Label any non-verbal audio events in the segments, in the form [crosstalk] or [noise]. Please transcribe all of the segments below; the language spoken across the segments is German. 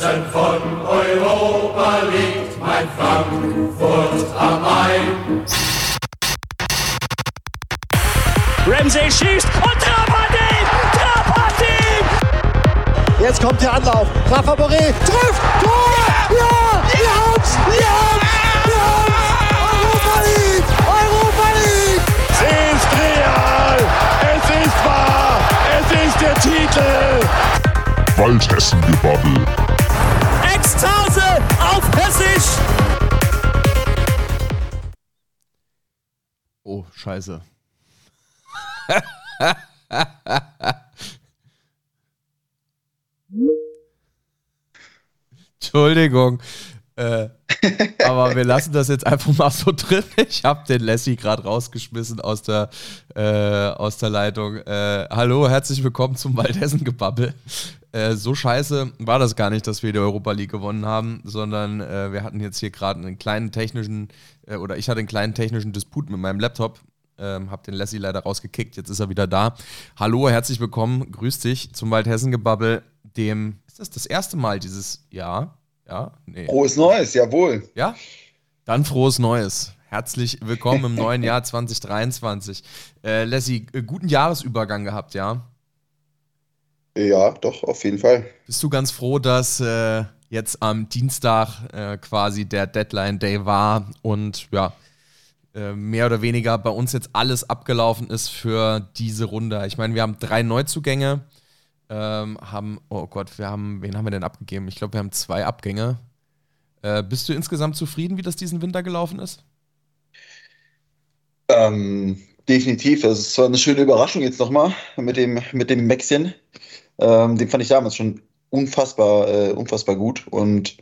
Herzen von Europa liegt mein Frankfurt am Main. Ramsey schießt und Trapatin! Trapatin! Jetzt kommt der Anlauf. Rafa Boré trifft! Tor! Ja! ja! Wir haben's! Wir haben's! Wir haben's! Europa League! Europa League! Es ist real! Es ist wahr! Es ist der Titel! Waldhessen-Gebabbel. Ekstase auf Hessisch! Oh, scheiße. Entschuldigung. Äh, aber wir lassen das jetzt einfach mal so drin. Ich habe den Lassie gerade rausgeschmissen aus der, äh, aus der Leitung. Äh, hallo, herzlich willkommen zum Waldhessen-Gebabbel. Äh, so scheiße war das gar nicht, dass wir die Europa League gewonnen haben, sondern äh, wir hatten jetzt hier gerade einen kleinen technischen, äh, oder ich hatte einen kleinen technischen Disput mit meinem Laptop. Ähm, hab den Lassie leider rausgekickt, jetzt ist er wieder da. Hallo, herzlich willkommen, grüß dich zum Waldhessen-Gebabbel, dem, ist das das erste Mal dieses Jahr? Ja? Nee. Frohes Neues, jawohl. Ja? Dann frohes Neues. Herzlich willkommen im neuen Jahr [laughs] 2023. Äh, Lassie, äh, guten Jahresübergang gehabt, ja? Ja, doch, auf jeden Fall. Bist du ganz froh, dass äh, jetzt am Dienstag äh, quasi der Deadline Day war und ja, äh, mehr oder weniger bei uns jetzt alles abgelaufen ist für diese Runde? Ich meine, wir haben drei Neuzugänge, ähm, haben, oh Gott, wir haben, wen haben wir denn abgegeben? Ich glaube, wir haben zwei Abgänge. Äh, bist du insgesamt zufrieden, wie das diesen Winter gelaufen ist? Ähm, definitiv. Das ist zwar eine schöne Überraschung jetzt nochmal mit dem, mit dem Mäxchen. Ähm, den fand ich damals schon unfassbar, äh, unfassbar gut und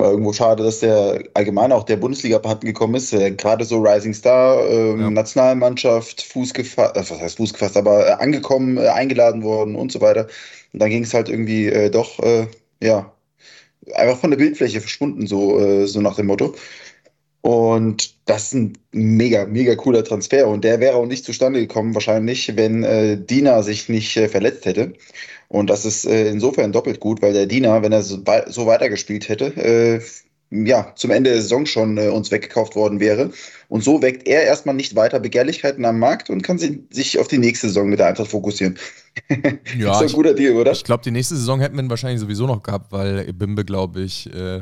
war irgendwo schade, dass der allgemein auch der Bundesliga abhanden gekommen ist. Äh, Gerade so Rising Star, ähm, Ja. Nationalmannschaft, Fuß gefasst, äh, was heißt Fuß gefasst, aber äh, angekommen, äh, eingeladen worden und so weiter. Und dann ging es halt irgendwie doch, ja, einfach von der Bildfläche verschwunden, so, so nach dem Motto. Und das ist ein mega, mega cooler Transfer. Und der wäre auch nicht zustande gekommen, wahrscheinlich, wenn äh, Dina sich nicht äh, verletzt hätte. Und das ist äh, insofern doppelt gut, weil der Dina, wenn er so, so weitergespielt hätte, äh, ja, zum Ende der Saison schon äh, uns weggekauft worden wäre. Und so weckt er erstmal nicht weiter Begehrlichkeiten am Markt und kann si sich auf die nächste Saison mit der Eintracht fokussieren. [laughs] Ja, ist doch ein guter Deal, oder? Ich glaube, die nächste Saison hätten wir ihn wahrscheinlich sowieso noch gehabt, weil Bimbe, glaube ich, äh,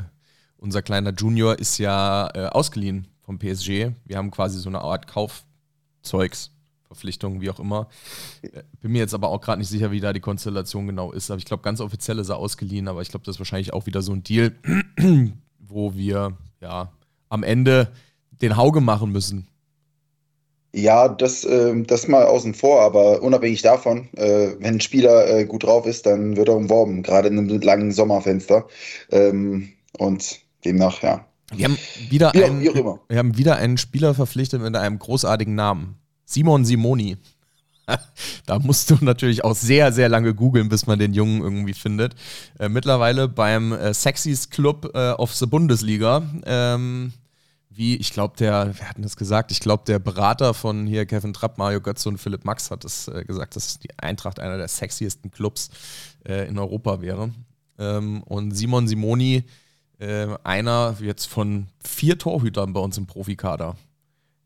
unser kleiner Junior ist ja äh, ausgeliehen vom PSG. Wir haben quasi so eine Art Kaufzeugs. Verpflichtung, wie auch immer. Äh, Bin mir jetzt aber auch gerade nicht sicher, wie da die Konstellation genau ist. Aber ich glaube, ganz offiziell ist er ausgeliehen, aber ich glaube, das ist wahrscheinlich auch wieder so ein Deal, [clears throat] wo wir ja am Ende den Hauge machen müssen. Ja, das, ähm, das mal außen vor, aber unabhängig davon, äh, wenn ein Spieler äh, gut drauf ist, dann wird er umworben, gerade in einem langen Sommerfenster. Ähm, und demnach, ja. Wir haben wieder Wie auch- einen, wir haben wieder einen Spieler verpflichtet mit einem großartigen Namen. Simon Simoni. [laughs] da musst du natürlich auch sehr, sehr lange googeln, bis man den Jungen irgendwie findet. Äh, mittlerweile beim äh, Sexiest Club äh, of the Bundesliga. Ähm, wie, ich glaube, der, wer hat denn das gesagt? Ich glaube, der Berater von hier Kevin Trapp, Mario Götze und Philipp Max hat es äh, gesagt, dass die Eintracht einer der sexiesten Clubs äh, in Europa wäre. Ähm, und Simon Simoni, äh, einer jetzt von vier Torhütern bei uns im Profikader.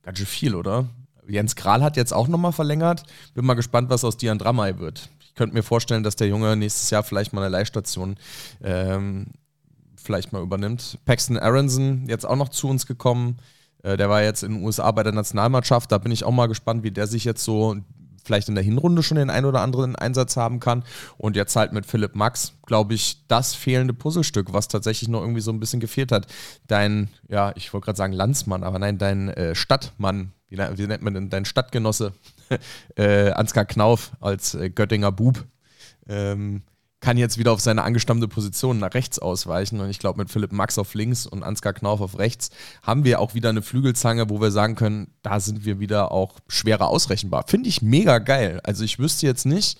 Ganz schön viel, oder? Jens Kral hat jetzt auch nochmal verlängert. Bin mal gespannt, was aus Dian Dramay wird. Ich könnte mir vorstellen, dass der Junge nächstes Jahr vielleicht mal eine Leihstation ähm, vielleicht mal übernimmt. Paxton Aronson jetzt auch noch zu uns gekommen. Äh, der war jetzt in den USA bei der Nationalmannschaft. Da bin ich auch mal gespannt, wie der sich jetzt so vielleicht in der Hinrunde schon den ein oder anderen Einsatz haben kann. Und jetzt halt mit Philipp Max, glaube ich, das fehlende Puzzlestück, was tatsächlich noch irgendwie so ein bisschen gefehlt hat. Dein, ja, ich wollte gerade sagen Landsmann, aber nein, dein äh, Stadtmann, wie, wie nennt man denn, dein Stadtgenosse, [laughs] äh, Ansgar Knauf als äh, Göttinger Bub, ähm, kann jetzt wieder auf seine angestammte Position nach rechts ausweichen. Und ich glaube, mit Philipp Max auf links und Ansgar Knauf auf rechts haben wir auch wieder eine Flügelzange, wo wir sagen können, da sind wir wieder auch schwerer ausrechenbar. Finde ich mega geil. Also ich wüsste jetzt nicht,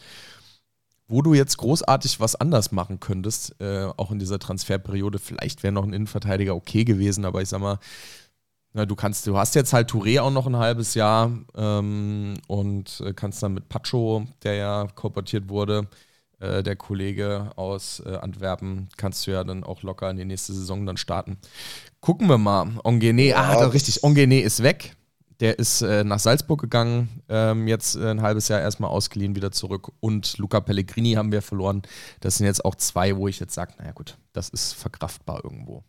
wo du jetzt großartig was anders machen könntest, äh, auch in dieser Transferperiode. Vielleicht wäre noch ein Innenverteidiger okay gewesen, aber ich sag mal, na, du kannst, du hast jetzt halt Touré auch noch ein halbes Jahr ähm, und äh, kannst dann mit Pacho, der ja kolportiert wurde, äh, der Kollege aus äh, Antwerpen, kannst du ja dann auch locker in die nächste Saison dann starten. Gucken wir mal. Ongene, ah, ja, richtig, Ongene ist weg. Der ist äh, nach Salzburg gegangen, ähm, jetzt äh, ein halbes Jahr erstmal ausgeliehen, wieder zurück. Und Luca Pellegrini haben wir verloren. Das sind jetzt auch zwei, wo ich jetzt sage, naja gut, das ist verkraftbar irgendwo.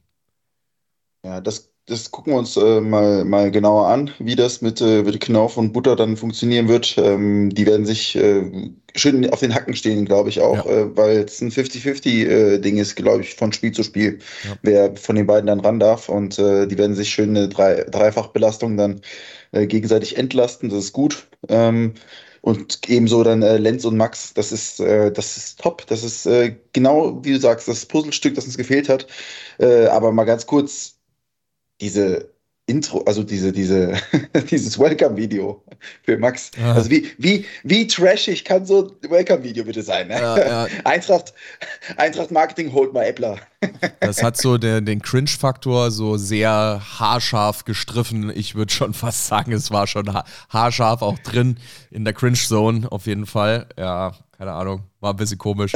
Ja, das das gucken wir uns äh, mal, mal genauer an, wie das mit, äh, mit Knauf und Butter dann funktionieren wird. Ähm, die werden sich äh, schön auf den Hacken stehen, glaube ich auch, ja. Äh, weil es ein 50-50-Ding ist, glaube ich, von Spiel zu Spiel, ja. wer von den beiden dann ran darf. Und äh, die werden sich schön eine Drei Dreifachbelastung dann äh, gegenseitig entlasten. Das ist gut. Ähm, und ebenso dann äh, Lenz und Max, das ist, äh, das ist top. Das ist äh, genau, wie du sagst, das Puzzlestück, das uns gefehlt hat. Äh, aber mal ganz kurz, diese Intro, also diese, diese, [laughs] dieses Welcome-Video für Max. Ja. Also wie, wie, wie trashig kann so ein Welcome-Video bitte sein? Ne? Ja, ja. [laughs] Eintracht, Eintracht Marketing holt mal Äppler. [laughs] Das hat so der, den Cringe-Faktor so sehr haarscharf gestriffen. Ich würde schon fast sagen, es war schon haarscharf auch drin in der Cringe-Zone auf jeden Fall. Ja, keine Ahnung, war ein bisschen komisch.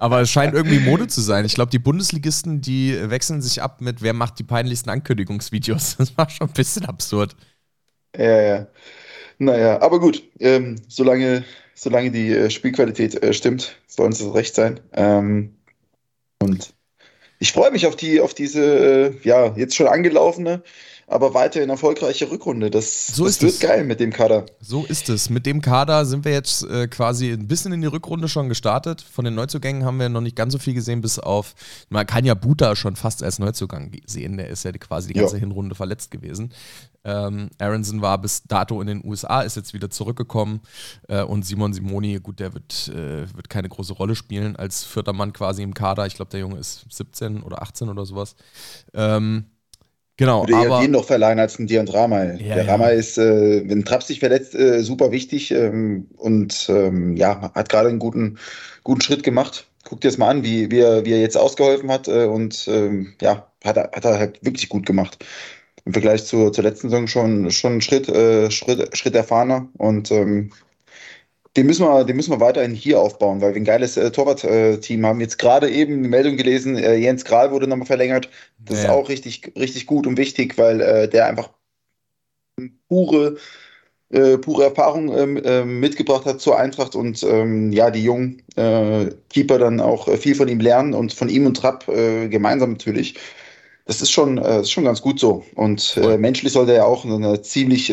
Aber es scheint irgendwie Mode zu sein. Ich glaube, die Bundesligisten, die wechseln sich ab mit, wer macht die peinlichsten Ankündigungsvideos. [laughs] Das war schon ein bisschen absurd. Ja, ja. Naja, aber gut. Ähm, solange, solange die äh, Spielqualität äh, stimmt, sollen es recht sein. Ähm, und ich freue mich auf die, auf diese, äh, ja, jetzt schon angelaufene aber weiterhin erfolgreiche Rückrunde. Das, so das wird es. geil mit dem Kader. So ist es. Mit dem Kader sind wir jetzt äh, quasi ein bisschen in die Rückrunde schon gestartet. Von den Neuzugängen haben wir noch nicht ganz so viel gesehen, bis auf, man kann ja Buta schon fast als Neuzugang sehen. Der ist ja quasi die ganze ja. Hinrunde verletzt gewesen. Ähm, Aronson war bis dato in den USA, ist jetzt wieder zurückgekommen. Äh, und Simon Simoni, gut, der wird, äh, wird keine große Rolle spielen als vierter Mann quasi im Kader. Ich glaube, der Junge ist 17 oder 18 oder sowas. Ähm, Genau. Würde aber, eher den noch verleihen als ein Dion Ramay. Ja, der ja. Ramay ist, äh, wenn Trapp sich verletzt, äh, super wichtig ähm, und ähm, ja, hat gerade einen guten, guten Schritt gemacht. Guck dir das mal an, wie, wie, er, wie er jetzt ausgeholfen hat äh, und ähm, ja, hat er, hat er halt wirklich gut gemacht. Im Vergleich zur, zur letzten Saison schon, schon einen Schritt, äh, Schritt, Schritt erfahrener und ähm, den müssen wir, den müssen wir weiterhin hier aufbauen, weil wir ein geiles äh, Torwart-Team haben. Jetzt gerade eben eine Meldung gelesen, äh, Jens Kral wurde nochmal verlängert. Das ja. ist auch richtig, richtig gut und wichtig, weil äh, der einfach pure, äh, pure Erfahrung ähm, ähm, mitgebracht hat zur Eintracht und ähm, ja, die jungen äh, Keeper dann auch äh, viel von ihm lernen und von ihm und Trapp gemeinsam natürlich. Das ist schon, ist schon ganz gut so. Und menschlich sollte er auch eine ziemlich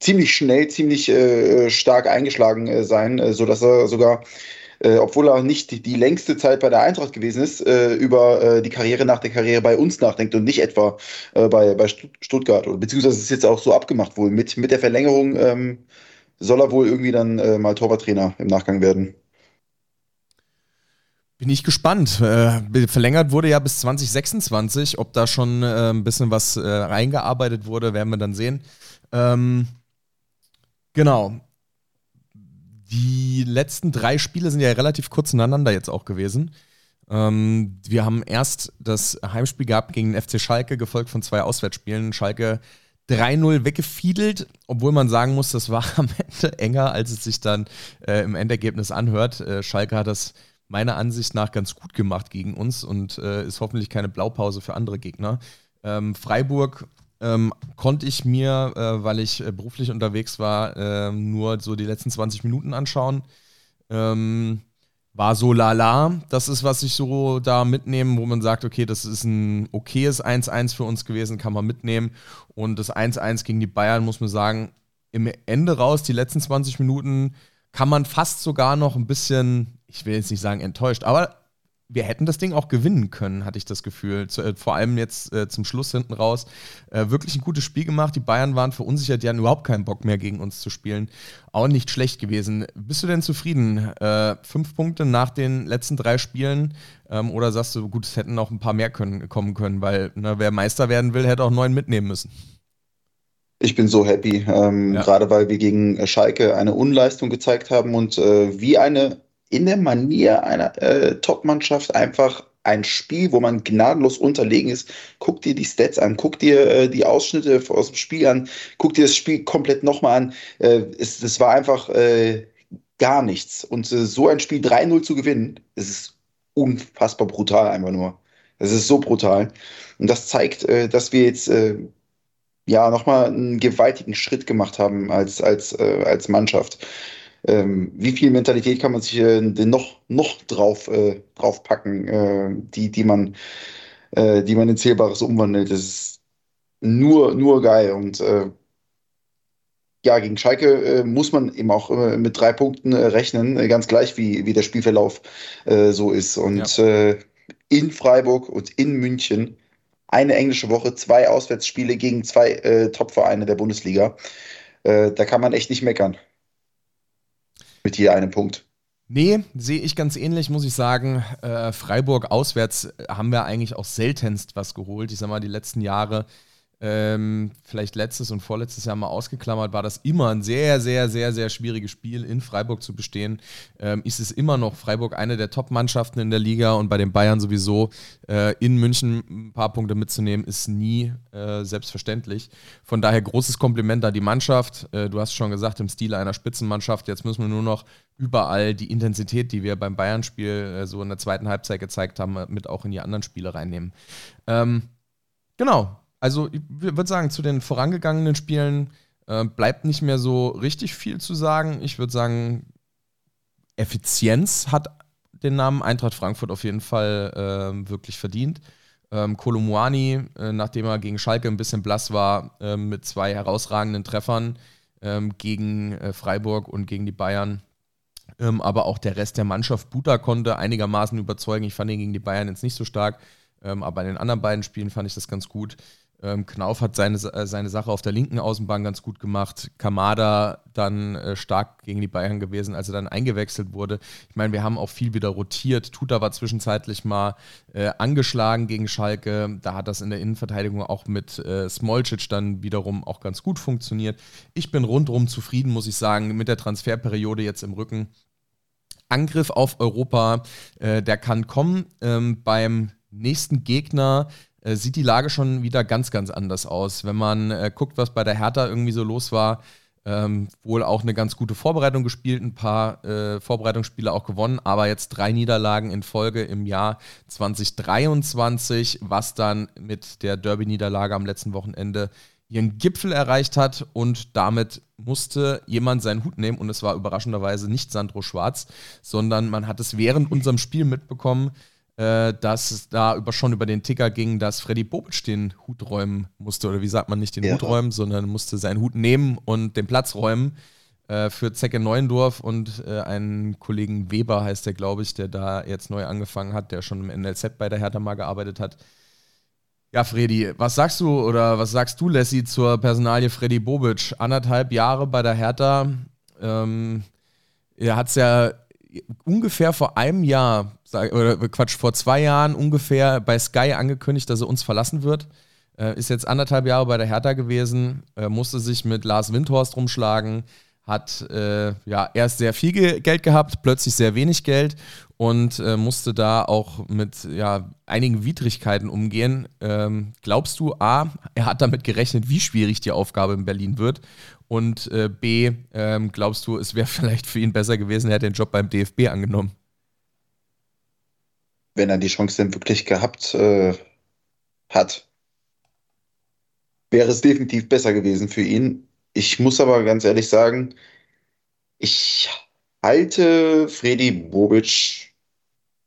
ziemlich schnell, ziemlich äh, stark eingeschlagen äh, sein, äh, sodass er sogar, äh, obwohl er nicht die, die, längste Zeit bei der Eintracht gewesen ist, äh, über äh, die Karriere nach der Karriere bei uns nachdenkt und nicht etwa äh, bei, bei Stuttgart. Beziehungsweise ist jetzt auch so abgemacht wohl. Mit, mit der Verlängerung ähm, soll er wohl irgendwie dann mal Torwarttrainer im Nachgang werden. Bin ich gespannt. Äh, verlängert wurde ja bis 2026. Ob da schon äh, ein bisschen was äh, reingearbeitet wurde, werden wir dann sehen. Ähm, Genau. Die letzten drei Spiele sind ja relativ kurz ineinander jetzt auch gewesen. Ähm, wir haben erst das Heimspiel gehabt gegen den FC Schalke, gefolgt von zwei Auswärtsspielen. Schalke 3-0 weggefiedelt, obwohl man sagen muss, das war am Ende enger, als es sich dann äh, im Endergebnis anhört. Äh, Schalke hat das meiner Ansicht nach ganz gut gemacht gegen uns und äh, ist hoffentlich keine Blaupause für andere Gegner. Ähm, Freiburg ähm, konnte ich mir, äh, weil ich äh, beruflich unterwegs war, äh, nur so die letzten 20 Minuten anschauen. Ähm, war so lala. Das ist, was ich so da mitnehme, wo man sagt, okay, das ist ein okayes 1-1 für uns gewesen, kann man mitnehmen. Und das 1-1 gegen die Bayern, muss man sagen, im Ende raus, die letzten 20 Minuten, kann man fast sogar noch ein bisschen, ich will jetzt nicht sagen enttäuscht, aber wir hätten das Ding auch gewinnen können, hatte ich das Gefühl. Zu, äh, vor allem jetzt äh, zum Schluss hinten raus. Äh, wirklich ein gutes Spiel gemacht. Die Bayern waren verunsichert, die hatten überhaupt keinen Bock mehr gegen uns zu spielen. Auch nicht schlecht gewesen. Bist du denn zufrieden? Äh, fünf Punkte nach den letzten drei Spielen? Ähm, oder sagst du, gut, es hätten noch ein paar mehr können, kommen können, weil ne, wer Meister werden will, hätte auch neun mitnehmen müssen. Ich bin so happy, ähm, ja. gerade weil wir gegen Schalke eine Unleistung gezeigt haben und äh, wie eine in der Manier einer äh, Top-Mannschaft einfach ein Spiel, wo man gnadenlos unterlegen ist. Guck dir die Stats an, guck dir äh, die Ausschnitte aus dem Spiel an, guck dir das Spiel komplett nochmal an. Äh, es, es war einfach äh, gar nichts. Und äh, so ein Spiel 3-0 zu gewinnen, das ist unfassbar brutal einfach nur. Das ist so brutal. Und das zeigt, äh, dass wir jetzt äh, ja nochmal einen gewaltigen Schritt gemacht haben als, als, äh, als Mannschaft. Ähm, wie viel Mentalität kann man sich äh, denn noch, noch drauf, äh, drauf packen, äh, die, die, man, äh, die man in Zählbares umwandelt? Das ist nur, nur geil. Und äh, ja, gegen Schalke muss man eben auch mit drei Punkten rechnen, ganz gleich wie, wie der Spielverlauf so ist. Und ja. In Freiburg und in München eine englische Woche, zwei Auswärtsspiele gegen zwei Top-Vereine der Bundesliga. da kann man echt nicht meckern. Mit je einem Punkt. Nee, sehe ich ganz ähnlich, muss ich sagen. Freiburg auswärts haben wir eigentlich auch seltenst was geholt. Ich sag mal, die letzten Jahre ähm, vielleicht letztes und vorletztes Jahr mal ausgeklammert, war das immer ein sehr, sehr, sehr, sehr schwieriges Spiel in Freiburg zu bestehen. Ähm, ist es immer noch Freiburg eine der Top-Mannschaften in der Liga und bei den Bayern sowieso äh, in München ein paar Punkte mitzunehmen, ist nie äh, selbstverständlich. Von daher großes Kompliment an die Mannschaft. Äh, du hast schon gesagt, im Stil einer Spitzenmannschaft. Jetzt müssen wir nur noch überall die Intensität, die wir beim Bayern-Spiel äh, so in der zweiten Halbzeit gezeigt haben, mit auch in die anderen Spiele reinnehmen. Ähm, genau, also ich würde sagen, zu den vorangegangenen Spielen äh, bleibt nicht mehr so richtig viel zu sagen. Ich würde sagen, Effizienz hat den Namen Eintracht Frankfurt auf jeden Fall äh, wirklich verdient. Ähm, Kolumuani, äh, nachdem er gegen Schalke ein bisschen blass war, äh, mit zwei herausragenden Treffern ähm, gegen äh, Freiburg und gegen die Bayern. Ähm, aber auch der Rest der Mannschaft, Buta konnte einigermaßen überzeugen. Ich fand ihn gegen die Bayern jetzt nicht so stark, ähm, aber in den anderen beiden Spielen fand ich das ganz gut. Ähm, Knauf hat seine, äh, seine Sache auf der linken Außenbahn ganz gut gemacht. Kamada dann äh, stark gegen die Bayern gewesen, als er dann eingewechselt wurde. Ich meine, wir haben auch viel wieder rotiert. Tuta war zwischenzeitlich mal äh, angeschlagen gegen Schalke. Da hat das in der Innenverteidigung auch mit äh, Smolcic dann wiederum auch ganz gut funktioniert. Ich bin rundherum zufrieden, muss ich sagen, mit der Transferperiode jetzt im Rücken. Angriff auf Europa, äh, der kann kommen. Ähm, beim nächsten Gegner äh, sieht die Lage schon wieder ganz, ganz anders aus. Wenn man äh, guckt, was bei der Hertha irgendwie so los war, ähm, wohl auch eine ganz gute Vorbereitung gespielt, ein paar äh, Vorbereitungsspiele auch gewonnen, aber jetzt drei Niederlagen in Folge im Jahr 2023, was dann mit der Derby-Niederlage am letzten Wochenende ihren Gipfel erreicht hat und damit musste jemand seinen Hut nehmen und es war überraschenderweise nicht Sandro Schwarz, sondern man hat es während unserem Spiel mitbekommen, äh, dass es da über, schon über den Ticker ging, dass Freddy Bobic den Hut räumen musste. Oder wie sagt man nicht den ja. Hut räumen, sondern musste seinen Hut nehmen und den Platz räumen äh, für Zecke Neuendorf und äh, einen Kollegen Weber heißt der, glaube ich, der da jetzt neu angefangen hat, der schon im NLZ bei der Hertha mal gearbeitet hat. Ja, Freddy, was sagst du oder was sagst du, Lassie, zur Personalie Freddy Bobic? Anderthalb Jahre bei der Hertha. Ähm, er hat es ja ungefähr vor einem Jahr, oder Quatsch, vor zwei Jahren ungefähr bei Sky angekündigt, dass er uns verlassen wird. Äh, ist jetzt anderthalb Jahre bei der Hertha gewesen, äh, musste sich mit Lars Windhorst rumschlagen, hat äh, ja erst sehr viel Geld gehabt, plötzlich sehr wenig Geld und äh, musste da auch mit ja, einigen Widrigkeiten umgehen. Ähm, glaubst du, A, er hat damit gerechnet, wie schwierig die Aufgabe in Berlin wird? Und äh, B, ähm, glaubst du, es wäre [laughs] vielleicht für ihn besser gewesen, er hätte den Job beim DFB angenommen? Wenn er die Chance denn wirklich gehabt äh, hat, wäre es definitiv besser gewesen für ihn. Ich muss aber ganz ehrlich sagen, ich halte Freddy Bobic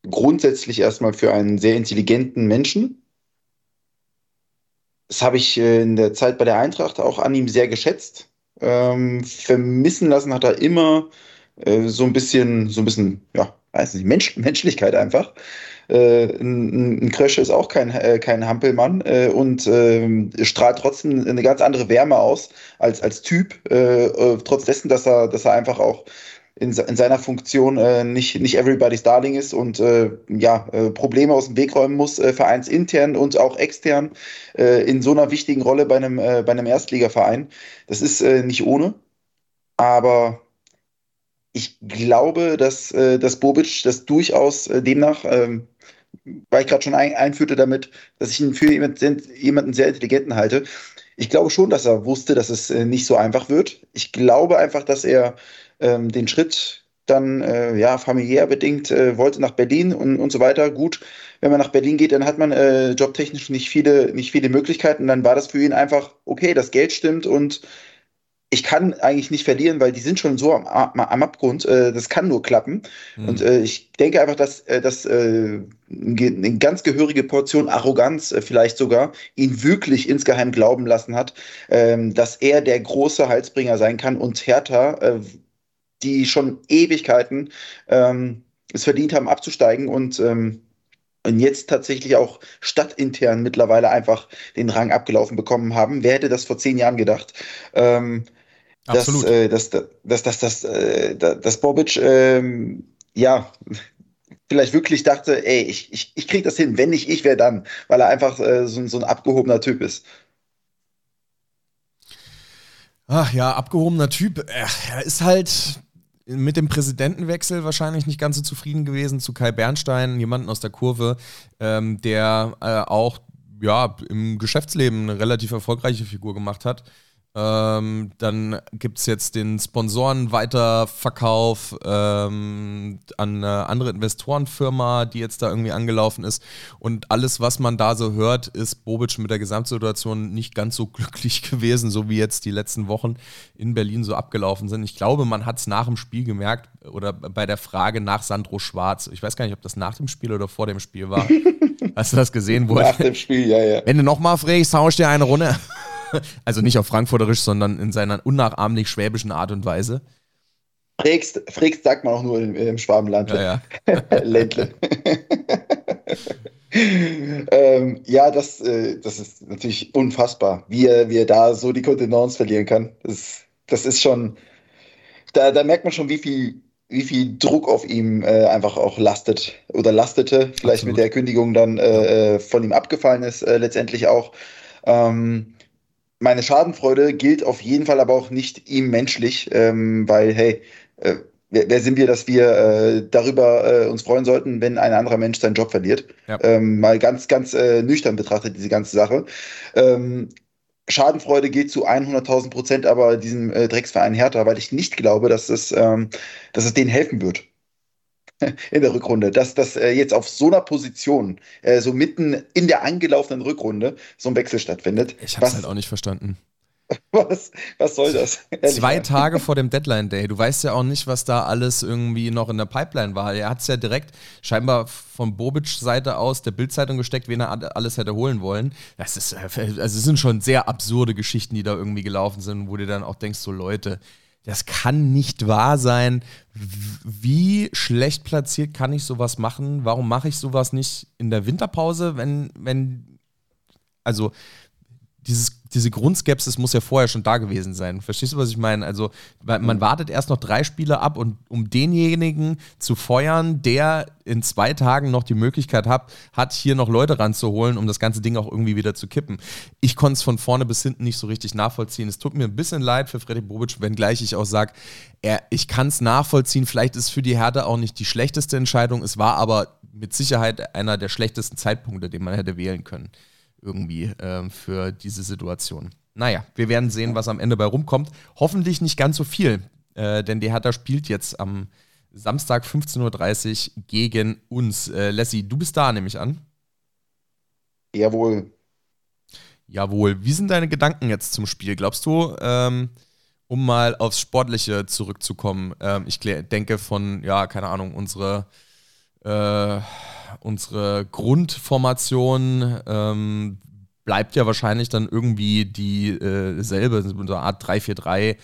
grundsätzlich erstmal für einen sehr intelligenten Menschen. Das habe ich äh, in der Zeit bei der Eintracht auch an ihm sehr geschätzt. Ähm, vermissen lassen hat er immer äh, so ein bisschen, so ein bisschen, ja, weiß nicht, Mensch, Menschlichkeit einfach. Äh, ein, ein Krösche ist auch kein, äh, kein Hampelmann äh, und ähm, strahlt trotzdem eine ganz andere Wärme aus als, als Typ, äh, äh, trotz dessen, dass er, dass er einfach auch in, in seiner Funktion äh, nicht, nicht everybody's Darling ist und äh, ja, äh, Probleme aus dem Weg räumen muss, äh, vereinsintern und auch extern äh, in so einer wichtigen Rolle bei einem, äh, bei einem Erstligaverein. Das ist äh, nicht ohne, aber ich glaube, dass, äh, dass Bobic das durchaus äh, demnach, ähm, weil ich gerade schon ein, einführte damit, dass ich ihn für jemand, jemanden sehr intelligenten halte. Ich glaube schon, dass er wusste, dass es äh, nicht so einfach wird. Ich glaube einfach, dass er ähm, den Schritt dann äh, ja familiär bedingt äh, wollte nach Berlin und, und so weiter. Gut, wenn man nach Berlin geht, dann hat man äh, jobtechnisch nicht viele, nicht viele Möglichkeiten. Dann war das für ihn einfach, okay, das Geld stimmt und ich kann eigentlich nicht verlieren, weil die sind schon so am, am Abgrund. Äh, das kann nur klappen. Mhm. Und äh, ich denke einfach, dass, äh, dass eine ganz gehörige Portion Arroganz vielleicht sogar ihn wirklich insgeheim glauben lassen hat, ähm, dass er der große Heilsbringer sein kann und Hertha, die schon Ewigkeiten ähm, es verdient haben, abzusteigen und ähm, und jetzt tatsächlich auch stadtintern mittlerweile einfach den Rang abgelaufen bekommen haben. Wer hätte das vor zehn Jahren gedacht? Ähm, Absolut. Dass, äh, dass, dass, dass, dass, äh, dass Bobic ähm, ja vielleicht wirklich dachte, ey, ich, ich, ich krieg das hin, wenn nicht ich, wer dann, weil er einfach äh, so, so ein abgehobener Typ ist. Ach ja, abgehobener Typ. Er ist halt mit dem Präsidentenwechsel wahrscheinlich nicht ganz so zufrieden gewesen zu Kai Bernstein, jemanden aus der Kurve, ähm, der äh, auch ja, im Geschäftsleben eine relativ erfolgreiche Figur gemacht hat. Ähm, dann gibt es jetzt den Sponsorenweiterverkauf ähm, an eine andere Investorenfirma, die jetzt da irgendwie angelaufen ist. Und alles, was man da so hört, ist Bobic mit der Gesamtsituation nicht ganz so [laughs] glücklich gewesen, so wie jetzt die letzten Wochen in Berlin so abgelaufen sind. Ich glaube, man hat es nach dem Spiel gemerkt oder bei der Frage nach Sandro Schwarz. Ich weiß gar nicht, ob das nach dem Spiel oder vor dem Spiel war. [laughs] Hast du das gesehen? Wo nach dem Spiel, ja, ja. Wenn du nochmal frägst, hau ich dir eine Runde. [laughs] [laughs] also nicht auf Frankfurterisch, sondern in seiner unnachahmlich schwäbischen Art und Weise. Frägst, frägst sagt man auch nur im, im Schwabenland. Ja, ja. [laughs] Ländle. [laughs] ähm, ja, das, äh, das ist natürlich unfassbar, wie er, wie er da so die Kontenance verlieren kann. Das, das ist schon, da, da merkt man schon, wie viel, wie viel Druck auf ihm äh, einfach auch lastet oder lastete, vielleicht Absolut. mit der Kündigung dann äh, äh, von ihm abgefallen ist, äh, letztendlich auch. Ähm, meine Schadenfreude gilt auf jeden Fall aber auch nicht ihm menschlich, ähm, weil, hey, äh, wer, wer, sind wir, dass wir äh, darüber äh, uns freuen sollten, wenn ein anderer Mensch seinen Job verliert? Ja. Ähm, mal ganz, ganz äh, nüchtern betrachtet, diese ganze Sache. Ähm, Schadenfreude gilt zu 100.000 Prozent aber diesem äh, Drecksverein Hertha, weil ich nicht glaube, dass es, ähm, dass es denen helfen wird. [laughs] in der Rückrunde, dass das äh, jetzt auf so einer Position, äh, so mitten in der angelaufenen Rückrunde, so ein Wechsel stattfindet. Ich habe es halt auch nicht verstanden. [laughs] Was, was soll das? [laughs] Zwei Tage vor dem Deadline Day. Du weißt ja auch nicht, was da alles irgendwie noch in der Pipeline war. Er hat es ja direkt scheinbar von Bobic Seite aus der Bildzeitung gesteckt, wen er alles hätte holen wollen. Das ist, äh, also es sind schon sehr absurde Geschichten, die da irgendwie gelaufen sind, wo du dann auch denkst, so Leute, das kann nicht wahr sein. Wie schlecht platziert kann ich sowas machen? Warum mache ich sowas nicht in der Winterpause, wenn, wenn, also dieses diese Grundskepsis muss ja vorher schon da gewesen sein. Verstehst du, was ich meine? Also, man mhm. wartet erst noch drei Spiele ab und um denjenigen zu feuern, der in zwei Tagen noch die Möglichkeit hat, hat hier noch Leute ranzuholen, um das ganze Ding auch irgendwie wieder zu kippen. Ich konnte es von vorne bis hinten nicht so richtig nachvollziehen. Es tut mir ein bisschen leid für Freddy Bobic, wenngleich ich auch sage, ich kann es nachvollziehen. Vielleicht ist für die Hertha auch nicht die schlechteste Entscheidung. Es war aber mit Sicherheit einer der schlechtesten Zeitpunkte, den man hätte wählen können irgendwie ähm, für diese Situation. Naja, wir werden sehen, was am Ende bei rumkommt. Hoffentlich nicht ganz so viel, äh, denn die Hertha spielt jetzt am Samstag 15.30 Uhr gegen uns. Äh, Lassie, du bist da, nehme ich an. Jawohl. Jawohl. Wie sind deine Gedanken jetzt zum Spiel? Glaubst du, ähm, um mal aufs Sportliche zurückzukommen, ähm, ich denke von, ja, keine Ahnung, unsere äh, unsere Grundformation ähm, bleibt ja wahrscheinlich dann irgendwie dieselbe, äh, so eine Art 3-4-3.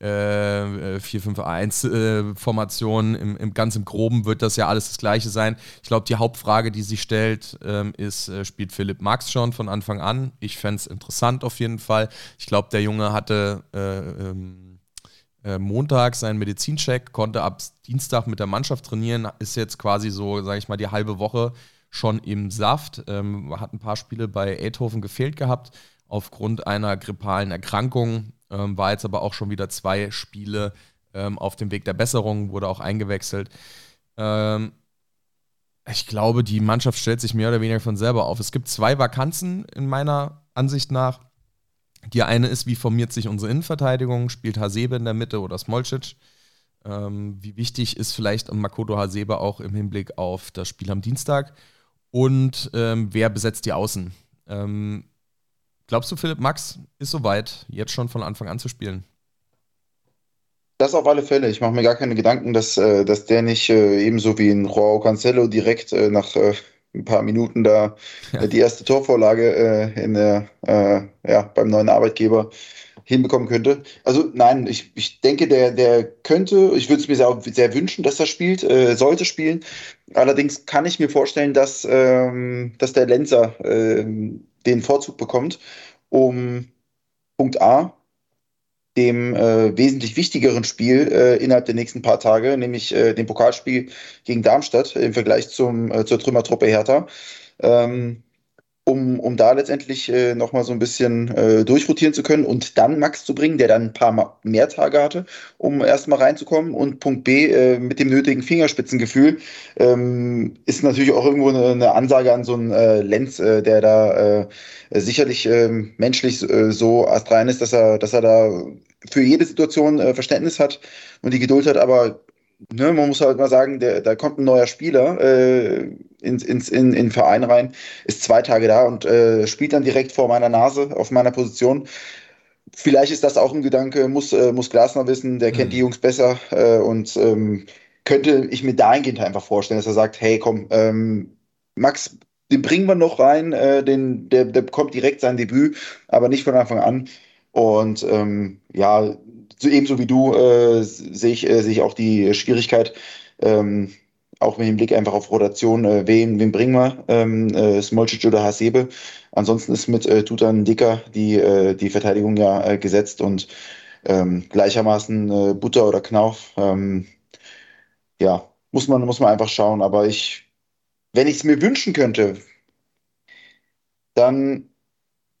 Äh, 4-5-1-Formation, Im, im ganz im Groben wird das ja alles das Gleiche sein. Ich glaube, die Hauptfrage, die sich stellt, ähm, ist, äh, spielt Philipp Max schon von Anfang an? Ich fände es interessant auf jeden Fall. Ich glaube, der Junge hatte äh, ähm, äh, Montag seinen Medizincheck, konnte ab Dienstag mit der Mannschaft trainieren, ist jetzt quasi so, sage ich mal, die halbe Woche schon im Saft. Ähm, hat ein paar Spiele bei Eindhoven gefehlt gehabt aufgrund einer grippalen Erkrankung, ähm, war jetzt aber auch schon wieder zwei Spiele ähm, auf dem Weg der Besserung, wurde auch eingewechselt. Ähm, ich glaube, die Mannschaft stellt sich mehr oder weniger von selber auf. Es gibt zwei Vakanzen in meiner Ansicht nach. Die eine ist, wie formiert sich unsere Innenverteidigung? Spielt Hasebe in der Mitte oder Smolcic? Ähm, wie wichtig ist vielleicht Makoto Hasebe auch im Hinblick auf das Spiel am Dienstag? Und ähm, wer besetzt die Außen? Ähm, glaubst du, Philipp Max ist soweit, jetzt schon von Anfang an zu spielen? Das auf alle Fälle. Ich mache mir gar keine Gedanken, dass, äh, dass der nicht äh, ebenso wie ein Joao Cancelo direkt äh, nach äh, ein paar Minuten da ja. die erste Torvorlage äh, in der, äh, ja, beim neuen Arbeitgeber hinbekommen könnte. Also nein, ich, ich denke, der, der könnte, ich würde es mir sehr, sehr wünschen, dass er spielt, äh, sollte spielen. Allerdings kann ich mir vorstellen, dass, ähm, dass der Lenzer ähm, den Vorzug bekommt, um Punkt A, dem äh, wesentlich wichtigeren Spiel äh, innerhalb der nächsten paar Tage, nämlich äh, dem Pokalspiel gegen Darmstadt im Vergleich zum, äh, zur Trümmertruppe Hertha. Ähm, um, um da letztendlich äh, nochmal so ein bisschen äh, durchrotieren zu können und dann Max zu bringen, der dann ein paar mehr Tage hatte, um erstmal reinzukommen. Und Punkt B, äh, mit dem nötigen Fingerspitzengefühl, ähm, ist natürlich auch irgendwo eine, eine Ansage an so einen äh, Lenz, äh, der da äh, sicherlich ähm, menschlich äh, so astrein ist, dass er, dass er da für jede Situation äh, Verständnis hat und die Geduld hat, aber ne, man muss halt mal sagen, der, da kommt ein neuer Spieler äh, ins, ins, in, in den Verein rein, ist zwei Tage da und äh, spielt dann direkt vor meiner Nase auf meiner Position. Vielleicht ist das auch ein Gedanke, muss, äh, muss Glasner wissen, der kennt mhm. die Jungs besser äh, und ähm, könnte ich mir dahingehend einfach vorstellen, dass er sagt, hey komm, ähm, Max, den bringen wir noch rein, äh, den, der, der bekommt direkt sein Debüt, aber nicht von Anfang an. Und ähm, ja, so ebenso wie du äh, sehe ich, äh, seh ich auch die Schwierigkeit, ähm, auch mit dem Blick einfach auf Rotation, äh, wen, wen bringen wir, ähm, äh, Smolcic oder Hasebe. Ansonsten ist mit äh, Tutan Dicker die, äh, die Verteidigung ja äh, gesetzt und ähm, gleichermaßen äh, Butter oder Knauf. Ähm, ja, muss man, muss man einfach schauen. Aber ich, wenn ich es mir wünschen könnte, dann,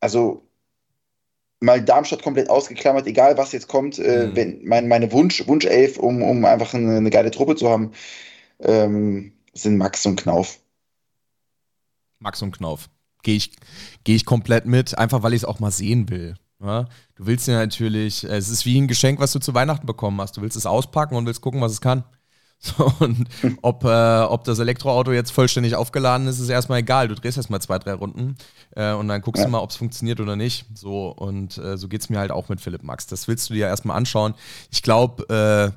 also mal Darmstadt komplett ausgeklammert, egal was jetzt kommt, äh, mhm. wenn mein, meine Wunsch, Wunschelf, um, um einfach eine, eine geile Truppe zu haben, ähm, sind Max und Knauf. Max und Knauf. Gehe ich, geh ich komplett mit, einfach weil ich es auch mal sehen will. Ja? Du willst ja natürlich, es ist wie ein Geschenk, was du zu Weihnachten bekommen hast. Du willst es auspacken und willst gucken, was es kann. [laughs] So, und ob, äh, ob das Elektroauto jetzt vollständig aufgeladen ist, ist erstmal egal. Du drehst erstmal zwei, drei Runden äh, und dann guckst ja. du mal, ob es funktioniert oder nicht. So, und äh, so geht es mir halt auch mit Philipp Max. Das willst du dir erstmal anschauen. Ich glaube, äh,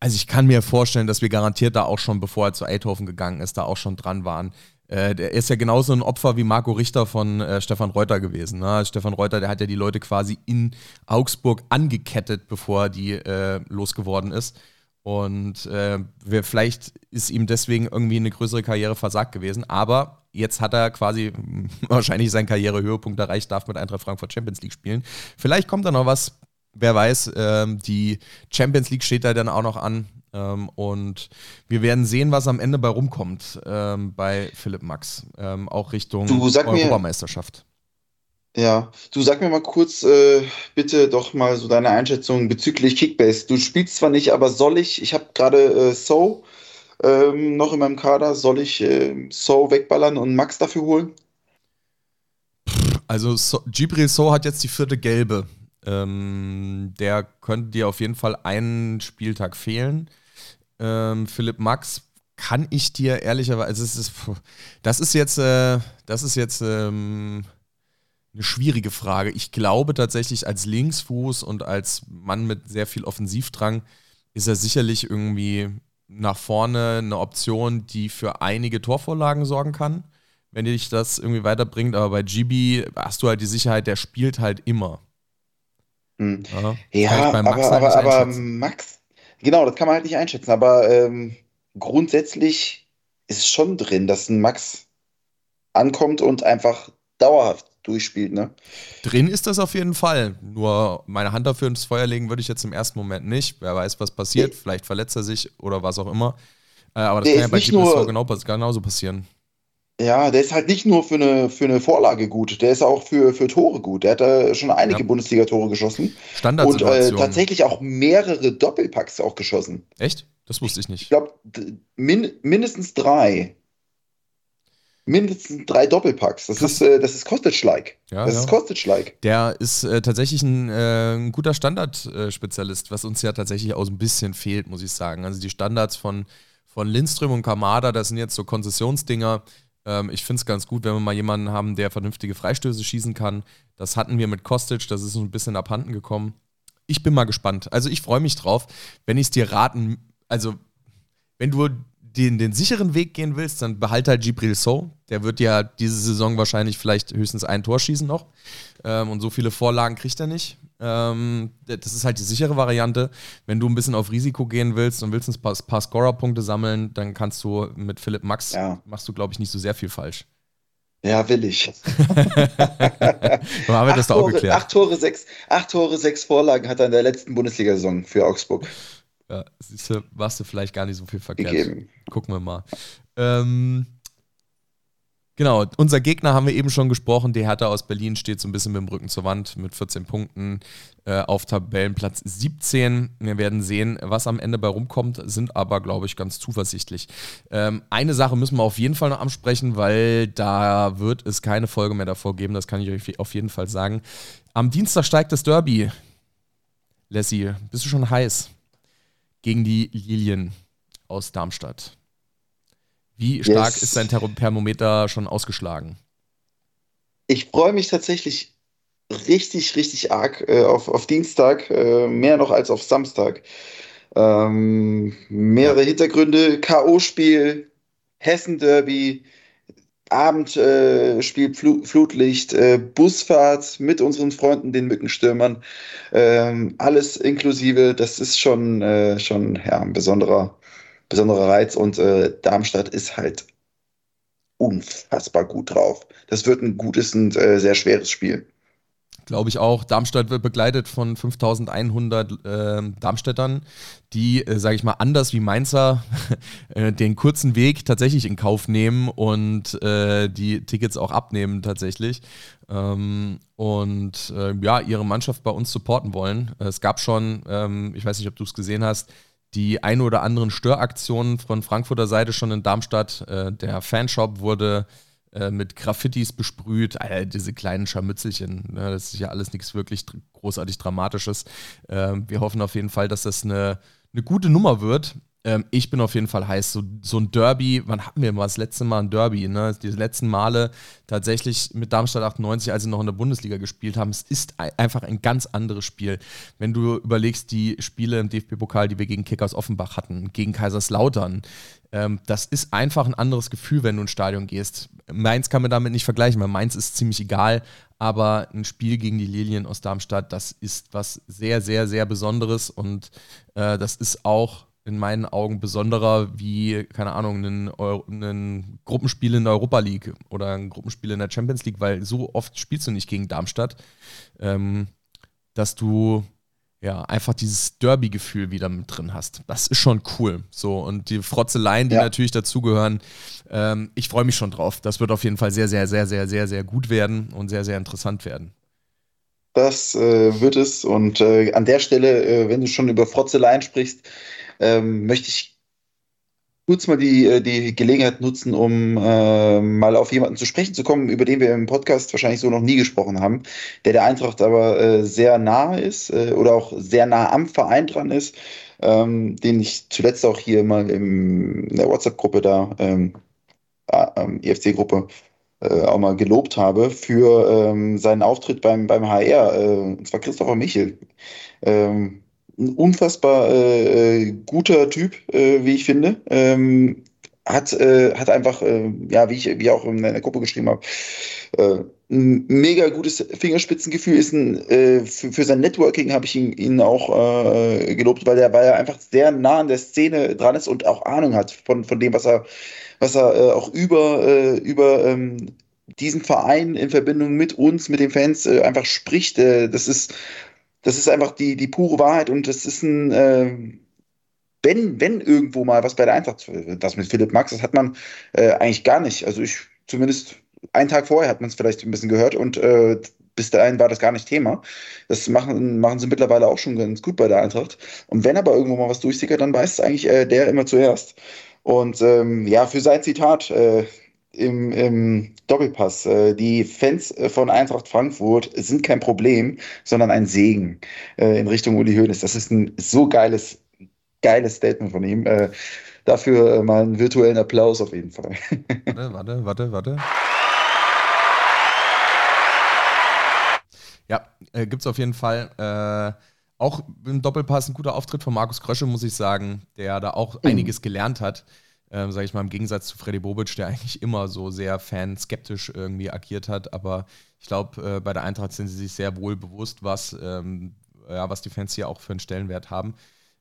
also ich kann mir vorstellen, dass wir garantiert da auch schon, bevor er zu Eindhoven gegangen ist, da auch schon dran waren. Äh, der ist ja genauso ein Opfer wie Marco Richter von äh, Stefan Reuter gewesen. Ne? Stefan Reuter, der hat ja die Leute quasi in Augsburg angekettet, bevor die äh, losgeworden ist. Und äh, vielleicht ist ihm deswegen irgendwie eine größere Karriere versagt gewesen. Aber jetzt hat er quasi [laughs] wahrscheinlich seinen Karrierehöhepunkt erreicht, darf mit Eintracht Frankfurt Champions League spielen. Vielleicht kommt da noch was. Wer weiß, ähm, die Champions League steht da dann auch noch an. Ähm, und wir werden sehen, was am Ende bei rumkommt ähm, bei Philipp Max. Ähm, auch Richtung Europameisterschaft. Ja, du sag mir mal kurz äh, bitte doch mal so deine Einschätzung bezüglich Kickbase. Du spielst zwar nicht, aber soll ich, ich habe gerade äh, So ähm, noch in meinem Kader, soll ich äh, So wegballern und Max dafür holen? Also so, Gibril So hat jetzt die vierte gelbe. Ähm, der könnte dir auf jeden Fall einen Spieltag fehlen. Ähm, Philipp Max kann ich dir ehrlicherweise, also es ist, das ist jetzt, äh, das ist jetzt ähm, eine schwierige Frage. Ich glaube tatsächlich, als Linksfuß und als Mann mit sehr viel Offensivdrang ist er sicherlich irgendwie nach vorne eine Option, die für einige Torvorlagen sorgen kann, wenn dich das irgendwie weiterbringt. Aber bei GB hast du halt die Sicherheit, der spielt halt immer. Hm. Ja, ja aber, Max aber, aber, aber Max, genau, das kann man halt nicht einschätzen. Aber ähm, grundsätzlich ist es schon drin, dass ein Max ankommt und einfach dauerhaft durchspielt, ne? Drin ist das auf jeden Fall. Nur meine Hand dafür ins Feuer legen würde ich jetzt im ersten Moment nicht. Wer weiß, was passiert. Nee. Vielleicht verletzt er sich oder was auch immer. Äh, aber das der kann ja bei Gibraltar genau, genauso passieren. Ja, der ist halt nicht nur für eine, für eine Vorlage gut, der ist auch für, für Tore gut. Der hat da schon einige ja. Bundesliga-Tore geschossen. Und äh, tatsächlich auch mehrere Doppelpacks auch geschossen. Echt? Das wusste ich nicht. Ich glaube, min mindestens drei. Mindestens drei Doppelpacks. Das ist, äh, das ist Kostic-like. Ja, das ja. ist Kostic-like. Der ist äh, tatsächlich ein, äh, ein guter Standardspezialist, was uns ja tatsächlich auch so ein bisschen fehlt, muss ich sagen. Also die Standards von, von Lindström und Kamada, das sind jetzt so Konzessionsdinger. Ähm, ich finde es ganz gut, wenn wir mal jemanden haben, der vernünftige Freistöße schießen kann. Das hatten wir mit Kostic, das ist so ein bisschen abhanden gekommen. Ich bin mal gespannt. Also ich freue mich drauf, wenn ich es dir raten, also wenn du den, den sicheren Weg gehen willst, dann behalte halt Gibril So. Der wird ja diese Saison wahrscheinlich vielleicht höchstens ein Tor schießen noch. Ähm, und so viele Vorlagen kriegt er nicht. Ähm, das ist halt die sichere Variante. Wenn du ein bisschen auf Risiko gehen willst und willst ein paar, paar Scorer-Punkte sammeln, dann kannst du mit Philipp Max, Ja. machst du, glaube ich, nicht so sehr viel falsch. Ja, will ich. [laughs] [laughs] Haben wir das da auch Tore, geklärt. acht, Tore, sechs, acht Tore, sechs Vorlagen hat er in der letzten Bundesliga-Saison für Augsburg Ja, siehst du, warst du vielleicht gar nicht so viel verkehrt. gegeben. Gucken wir mal. Ähm, genau, unser Gegner haben wir eben schon gesprochen. Die Hertha aus Berlin steht so ein bisschen mit dem Rücken zur Wand mit 14 Punkten äh, auf Tabellenplatz 17. Wir werden sehen, was am Ende bei rumkommt, sind aber, glaube ich, ganz zuversichtlich. Ähm, eine Sache müssen wir auf jeden Fall noch ansprechen, weil da wird es keine Folge mehr davor geben. Das kann ich euch auf jeden Fall sagen. Am Dienstag steigt das Derby. Lassie, bist du schon heiß? Gegen die Lilien aus Darmstadt. Wie stark Yes. ist dein Ther- Thermometer schon ausgeschlagen? Ich freue mich tatsächlich richtig, richtig arg äh, auf, auf Dienstag, äh, mehr noch als auf Samstag. Ähm, mehrere Hintergründe, K.O.-Spiel, Hessen-Derby, Abendspiel, Flu Flutlicht, äh, Busfahrt mit unseren Freunden, den Mückenstürmern, ähm, alles inklusive. Das ist schon, äh, schon ja, ein besonderer, besonderer Reiz und äh, Darmstadt ist halt unfassbar gut drauf. Das wird ein gutes und äh, sehr schweres Spiel. Glaube ich auch. Darmstadt wird begleitet von 5100 ähm, Darmstädtern, die, äh, sage ich mal, anders wie Mainzer [laughs] äh, den kurzen Weg tatsächlich in Kauf nehmen und äh, die Tickets auch abnehmen tatsächlich. Ähm, und äh, ja, ihre Mannschaft bei uns supporten wollen. Es gab schon, ähm, ich weiß nicht, ob du es gesehen hast, die eine oder anderen Störaktionen von Frankfurter Seite schon in Darmstadt. Äh, der Fanshop wurde äh, mit Graffitis besprüht, Alter, diese kleinen Scharmützelchen. Ne, das ist ja alles nichts wirklich großartig Dramatisches. Ähm, wir hoffen auf jeden Fall, dass das eine, eine gute Nummer wird. Ähm, ich bin auf jeden Fall heiß. So, so ein Derby, wann hatten wir mal das letzte Mal ein Derby? Ne? Die letzten Male tatsächlich mit Darmstadt 98, als sie noch in der Bundesliga gespielt haben. Es ist ei- einfach ein ganz anderes Spiel. Wenn du überlegst, die Spiele im DFB-Pokal, die wir gegen Kickers Offenbach hatten, gegen Kaiserslautern, ähm, das ist einfach ein anderes Gefühl, wenn du ins Stadion gehst. Mainz kann man damit nicht vergleichen, weil Mainz ist ziemlich egal, aber ein Spiel gegen die Lilien aus Darmstadt, das ist was sehr, sehr, sehr Besonderes und äh, das ist auch in meinen Augen besonderer wie, keine Ahnung, ein, ein Gruppenspiel in der Europa League oder ein Gruppenspiel in der Champions League, weil so oft spielst du nicht gegen Darmstadt, ähm, dass du ja einfach dieses Derby-Gefühl wieder mit drin hast. Das ist schon cool. So, und die Frotzeleien, die Ja. natürlich dazugehören, ähm, ich freue mich schon drauf. Das wird auf jeden Fall sehr, sehr, sehr, sehr, sehr, sehr gut werden und sehr, sehr interessant werden. Das äh, wird es. Und äh, an der Stelle, äh, wenn du schon über Frotzeleien sprichst, ähm, möchte ich kurz mal die, äh, die Gelegenheit nutzen, um äh, mal auf jemanden zu sprechen zu kommen, über den wir im Podcast wahrscheinlich so noch nie gesprochen haben, der der Eintracht aber äh, sehr nahe ist äh, oder auch sehr nah am Verein dran ist, ähm, den ich zuletzt auch hier mal im, in der WhatsApp-Gruppe da, ähm, ah, ähm, IFC-Gruppe, äh, auch mal gelobt habe für ähm, seinen Auftritt beim, beim HR, äh, und zwar Christopher Michel. Ähm, ein unfassbar äh, äh, guter Typ, äh, wie ich finde. Ähm, hat, äh, hat einfach, äh, ja, wie ich, wie auch in der Gruppe geschrieben habe, äh, ein mega gutes Fingerspitzengefühl ist ein, für, für sein Networking habe ich ihn, ihn auch gelobt, weil er, weil er einfach sehr nah an der Szene dran ist und auch Ahnung hat von, von dem, was er, was er auch über, über ähm, diesen Verein in Verbindung mit uns, mit den Fans einfach spricht. Das ist, das ist einfach die, die pure Wahrheit und das ist ein, äh, wenn, wenn irgendwo mal was bei der Eintracht, das mit Philipp Max, das hat man äh, eigentlich gar nicht. Also ich, zumindest einen Tag vorher hat man es vielleicht ein bisschen gehört und äh, bis dahin war das gar nicht Thema. Das machen, machen sie mittlerweile auch schon ganz gut bei der Eintracht. Und wenn aber irgendwo mal was durchsickert, dann weiß es eigentlich äh, der immer zuerst. Und ähm, ja, für sein Zitat, äh, im, im Doppelpass. Äh, die Fans äh, von Eintracht Frankfurt sind kein Problem, sondern ein Segen äh, in Richtung Uli Hoeneß. Das ist ein so geiles, geiles Statement von ihm. Dafür mal einen virtuellen Applaus auf jeden Fall. [laughs] Warte, warte, warte, warte. Ja, äh, gibt es auf jeden Fall. Äh, auch im Doppelpass ein guter Auftritt von Markus Krösche, muss ich sagen, der da auch mhm. einiges gelernt hat. Ähm, sage ich mal, im Gegensatz zu Freddy Bobic, der eigentlich immer so sehr fanskeptisch irgendwie agiert hat. Aber ich glaube, äh, bei der Eintracht sind sie sich sehr wohl bewusst, was, ähm, ja, was die Fans hier auch für einen Stellenwert haben.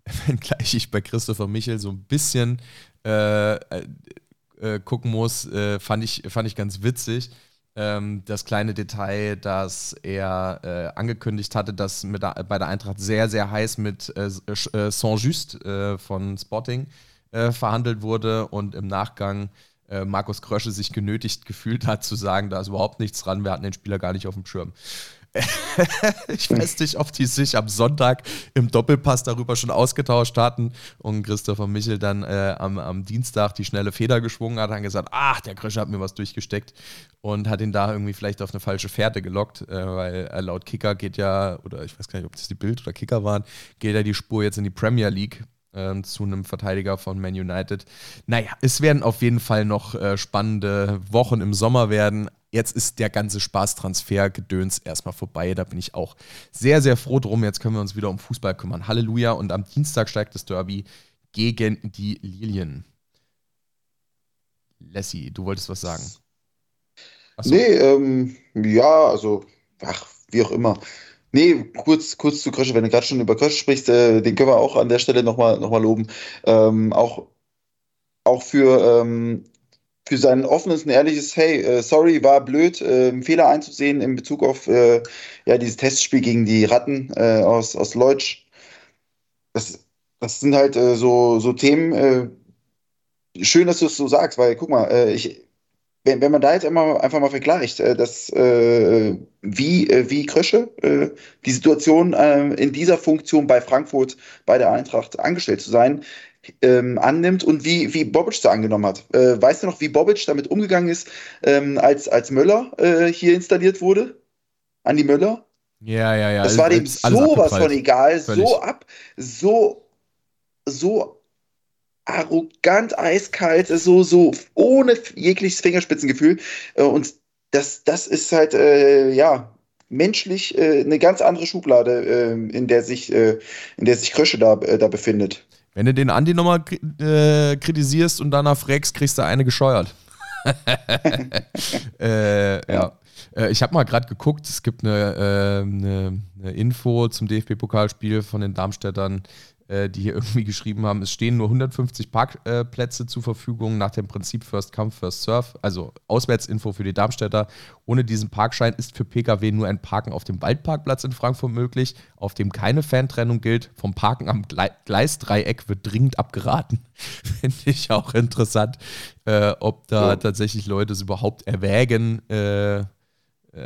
[laughs] Wenngleich ich bei Christopher Michel so ein bisschen äh, äh, äh gucken muss, äh, fand, ich, fand ich ganz witzig ähm, das kleine Detail, dass er äh, angekündigt hatte, dass mit der, bei der Eintracht sehr, sehr heiß mit äh, Saint-Just von Sporting äh, verhandelt wurde und im Nachgang äh, Markus Krösche sich genötigt gefühlt hat zu sagen, da ist überhaupt nichts dran, wir hatten den Spieler gar nicht auf dem Schirm. [laughs] ich weiß nicht, ob die sich am Sonntag im Doppelpass darüber schon ausgetauscht hatten und Christopher Michel dann äh, am, am, Dienstag die schnelle Feder geschwungen hat, und gesagt, ach, der Krösche hat mir was durchgesteckt und hat ihn da irgendwie vielleicht auf eine falsche Fährte gelockt, äh, weil äh, laut Kicker geht ja, oder ich weiß gar nicht, ob das die Bild oder Kicker waren, geht ja die Spur jetzt in die Premier League ähm, zu einem Verteidiger von Man United. Naja, es werden auf jeden Fall noch äh, spannende Wochen im Sommer werden. Jetzt ist der ganze Spaßtransfer-Gedöns erstmal vorbei. Da bin ich auch sehr, sehr froh drum. Jetzt können wir uns wieder um Fußball kümmern. Halleluja. Und am Dienstag steigt das Derby gegen die Lilien. Lassie, du wolltest was sagen. Achso. Nee, ähm, ja, also, ach, wie auch immer. Nee, kurz, kurz zu Krösche, wenn du gerade schon über Krösche sprichst, äh, den können wir auch an der Stelle nochmal noch mal loben. Ähm, auch, auch für, ähm, für sein offenes und ehrliches, hey, äh, sorry, war blöd, äh, Fehler einzusehen in Bezug auf äh, ja, dieses Testspiel gegen die Ratten äh, aus, aus Leutsch. Das, das sind halt äh, so, so Themen, schön, dass du es so sagst, weil guck mal, ich, wenn, wenn man da jetzt immer einfach mal vergleicht, äh, dass, äh, wie, äh, wie Krösche äh, die Situation äh, in dieser Funktion bei Frankfurt bei der Eintracht angestellt zu sein, ähm, annimmt und wie, wie Bobic da angenommen hat. Äh, weißt du noch, wie Bobic damit umgegangen ist, ähm, als, als Möller hier installiert wurde? Andi Möller? Ja, ja, ja. Das war dem sowas von egal, Völlig. so ab, so, so arrogant, eiskalt, so, so ohne jegliches Fingerspitzengefühl. Äh, und das, das ist halt, äh, ja, menschlich äh, eine ganz andere Schublade, äh, in der sich, äh, in der sich Krösche da, äh, da befindet. Wenn du den Andi nochmal kritisierst und danach fragst, kriegst du eine gescheuert. [laughs] ja. ja. Ich habe mal gerade geguckt, es gibt eine, eine, eine Info zum DFB-Pokalspiel von den Darmstädtern äh, die hier [laughs] irgendwie geschrieben haben, es stehen nur 150 Parkplätze zur Verfügung nach dem Prinzip First Come, First Serve. Also Auswärtsinfo für die Darmstädter. Ohne diesen Parkschein ist für Pkw nur ein Parken auf dem Waldparkplatz in Frankfurt möglich, auf dem keine Fantrennung gilt. Vom Parken am Gleisdreieck wird dringend abgeraten. [laughs] Finde ich auch interessant, äh, ob da ja. tatsächlich Leute es überhaupt erwägen, äh,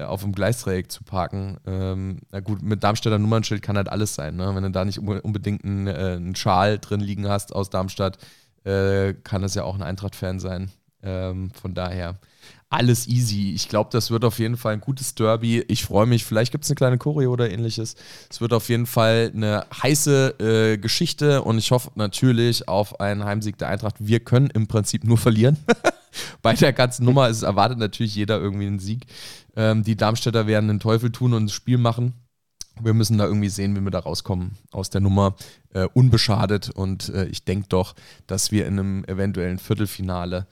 auf dem Gleisdreieck zu parken. Ähm, na gut, mit Darmstädter Nummernschild kann halt alles sein. Ne? Wenn du da nicht unbedingt einen, äh, einen Schal drin liegen hast aus Darmstadt, äh, kann das ja auch ein Eintracht-Fan sein. Ähm, von daher alles easy. Ich glaube, das wird auf jeden Fall ein gutes Derby. Ich freue mich. Vielleicht gibt es eine kleine Choreo oder ähnliches. Es wird auf jeden Fall eine heiße äh, Geschichte und ich hoffe natürlich auf einen Heimsieg der Eintracht. Wir können im Prinzip nur verlieren. [laughs] Bei der ganzen Nummer ist, erwartet natürlich jeder irgendwie einen Sieg. Ähm, die Darmstädter werden den Teufel tun und das Spiel machen. Wir müssen da irgendwie sehen, wie wir da rauskommen aus der Nummer, äh, unbeschadet. Und äh, ich denke doch, dass wir in einem eventuellen Viertelfinale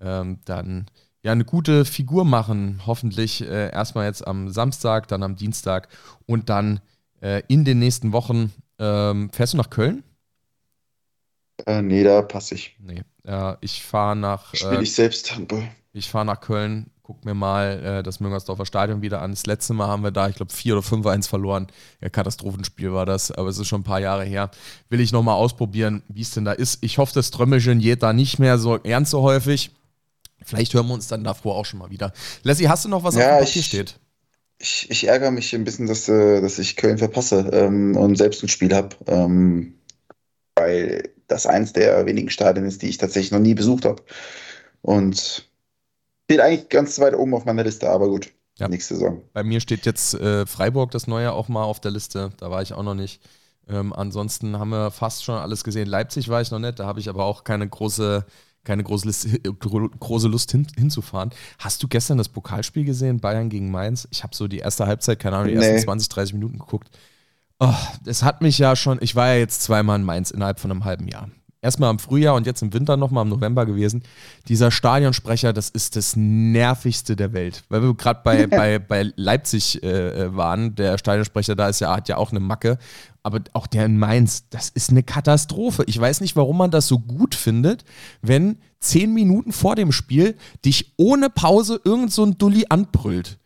ähm, dann ja eine gute Figur machen. Hoffentlich äh, erstmal jetzt am Samstag, dann am Dienstag und dann äh, in den nächsten Wochen. Ähm, fährst du nach Köln? Äh, nee, da passe ich. Nee. ich fahre nach. Spiele äh, ich selbst Handball. Ich fahre nach Köln guck mir mal äh, das Müngersdorfer Stadion wieder an. Das letzte Mal haben wir da, ich glaube, 4 oder 5-1 verloren. Ja, Katastrophenspiel war das, aber es ist schon ein paar Jahre her. Will ich nochmal ausprobieren, wie es denn da ist. Ich hoffe, das Trömmelchen geht da nicht mehr so ernst so häufig. Vielleicht hören wir uns dann davor auch schon mal wieder. Lassie, hast du noch was ja, auf dem Papier steht? Ich, ich, ärgere mich ein bisschen, dass, äh, dass ich Köln verpasse ähm, und selbst ein Spiel habe. Ähm, weil das eins der wenigen Stadien ist, die ich tatsächlich noch nie besucht habe. Und Steht eigentlich ganz weit oben auf meiner Liste, aber gut. Ja. Nächste Saison. Bei mir steht jetzt äh, Freiburg, das neue, auch mal auf der Liste. Da war ich auch noch nicht. Ähm, ansonsten haben wir fast schon alles gesehen. Leipzig war ich noch nicht, da habe ich aber auch keine große, keine große, List, große Lust hin, hinzufahren. Hast du gestern das Pokalspiel gesehen, Bayern gegen Mainz? Ich habe so die erste Halbzeit, keine Ahnung, die nee. ersten 20, 30 Minuten geguckt. Oh, es hat mich ja schon, ich war ja jetzt zweimal in Mainz innerhalb von einem halben Jahr erstmal im Frühjahr und jetzt im Winter nochmal im November gewesen. Dieser Stadionsprecher, das ist das nervigste der Welt. Weil wir gerade bei, [laughs] bei, bei Leipzig äh, äh, waren, der Stadionsprecher da ist ja, hat ja auch eine Macke. Aber auch der in Mainz, das ist eine Katastrophe. Ich weiß nicht, warum man das so gut findet, wenn zehn Minuten vor dem Spiel dich ohne Pause irgend so ein Dulli anbrüllt.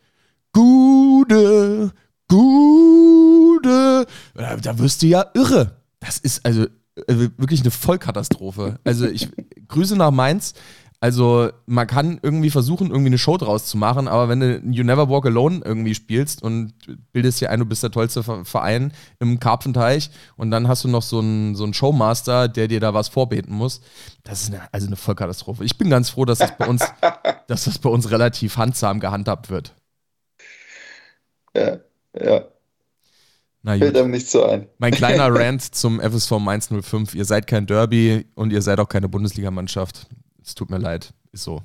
Gude, Gude. Da wirst du ja irre. Das ist also wirklich eine Vollkatastrophe. Also ich Grüße nach Mainz. Also man kann irgendwie versuchen, irgendwie eine Show draus zu machen, aber wenn du You Never Walk Alone irgendwie spielst und bildest dir ein, du bist der tollste Verein im Karpfenteich und dann hast du noch so einen, so einen Showmaster, der dir da was vorbeten muss, das ist eine, also eine Vollkatastrophe. Ich bin ganz froh, dass das bei uns, dass das bei uns relativ handsam gehandhabt wird. Ja, ja. Na Fällt einem nicht so ein. Mein kleiner [laughs] Rant zum FSV Mainz 05. Ihr seid kein Derby und ihr seid auch keine Bundesligamannschaft. Es tut mir leid. Ist so.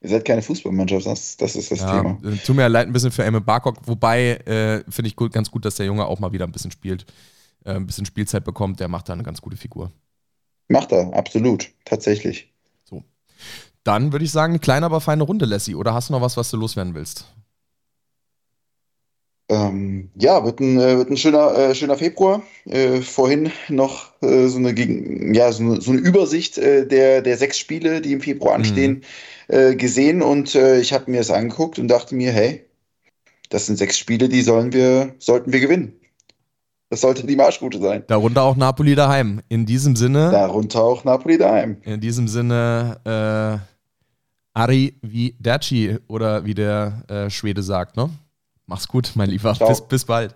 Ihr seid keine Fußballmannschaft, das, das ist das ja, Thema. Äh, tut mir leid ein bisschen für Emil Barkok, wobei äh, finde ich gut, ganz gut, dass der Junge auch mal wieder ein bisschen spielt, äh, ein bisschen Spielzeit bekommt. Der macht da eine ganz gute Figur. Macht er, absolut, tatsächlich. So. Dann würde ich sagen, eine kleine, aber feine Runde, Lassie. Oder hast du noch was, was du loswerden willst? Ähm, ja, wird ein, äh, wird ein schöner, äh, schöner Februar. Äh, vorhin noch äh, so, eine, ja, so, eine, so eine Übersicht äh, der, der sechs Spiele, die im Februar anstehen, mhm. gesehen und ich habe mir das angeguckt und dachte mir, hey, das sind sechs Spiele, die sollen wir, sollten wir gewinnen. Das sollte die Marschroute sein. Darunter auch Napoli daheim. In diesem Sinne. Darunter auch Napoli daheim. In diesem Sinne, äh, Ari Viderci oder wie der Schwede sagt, ne? Mach's gut, mein Lieber. Bis, bis bald.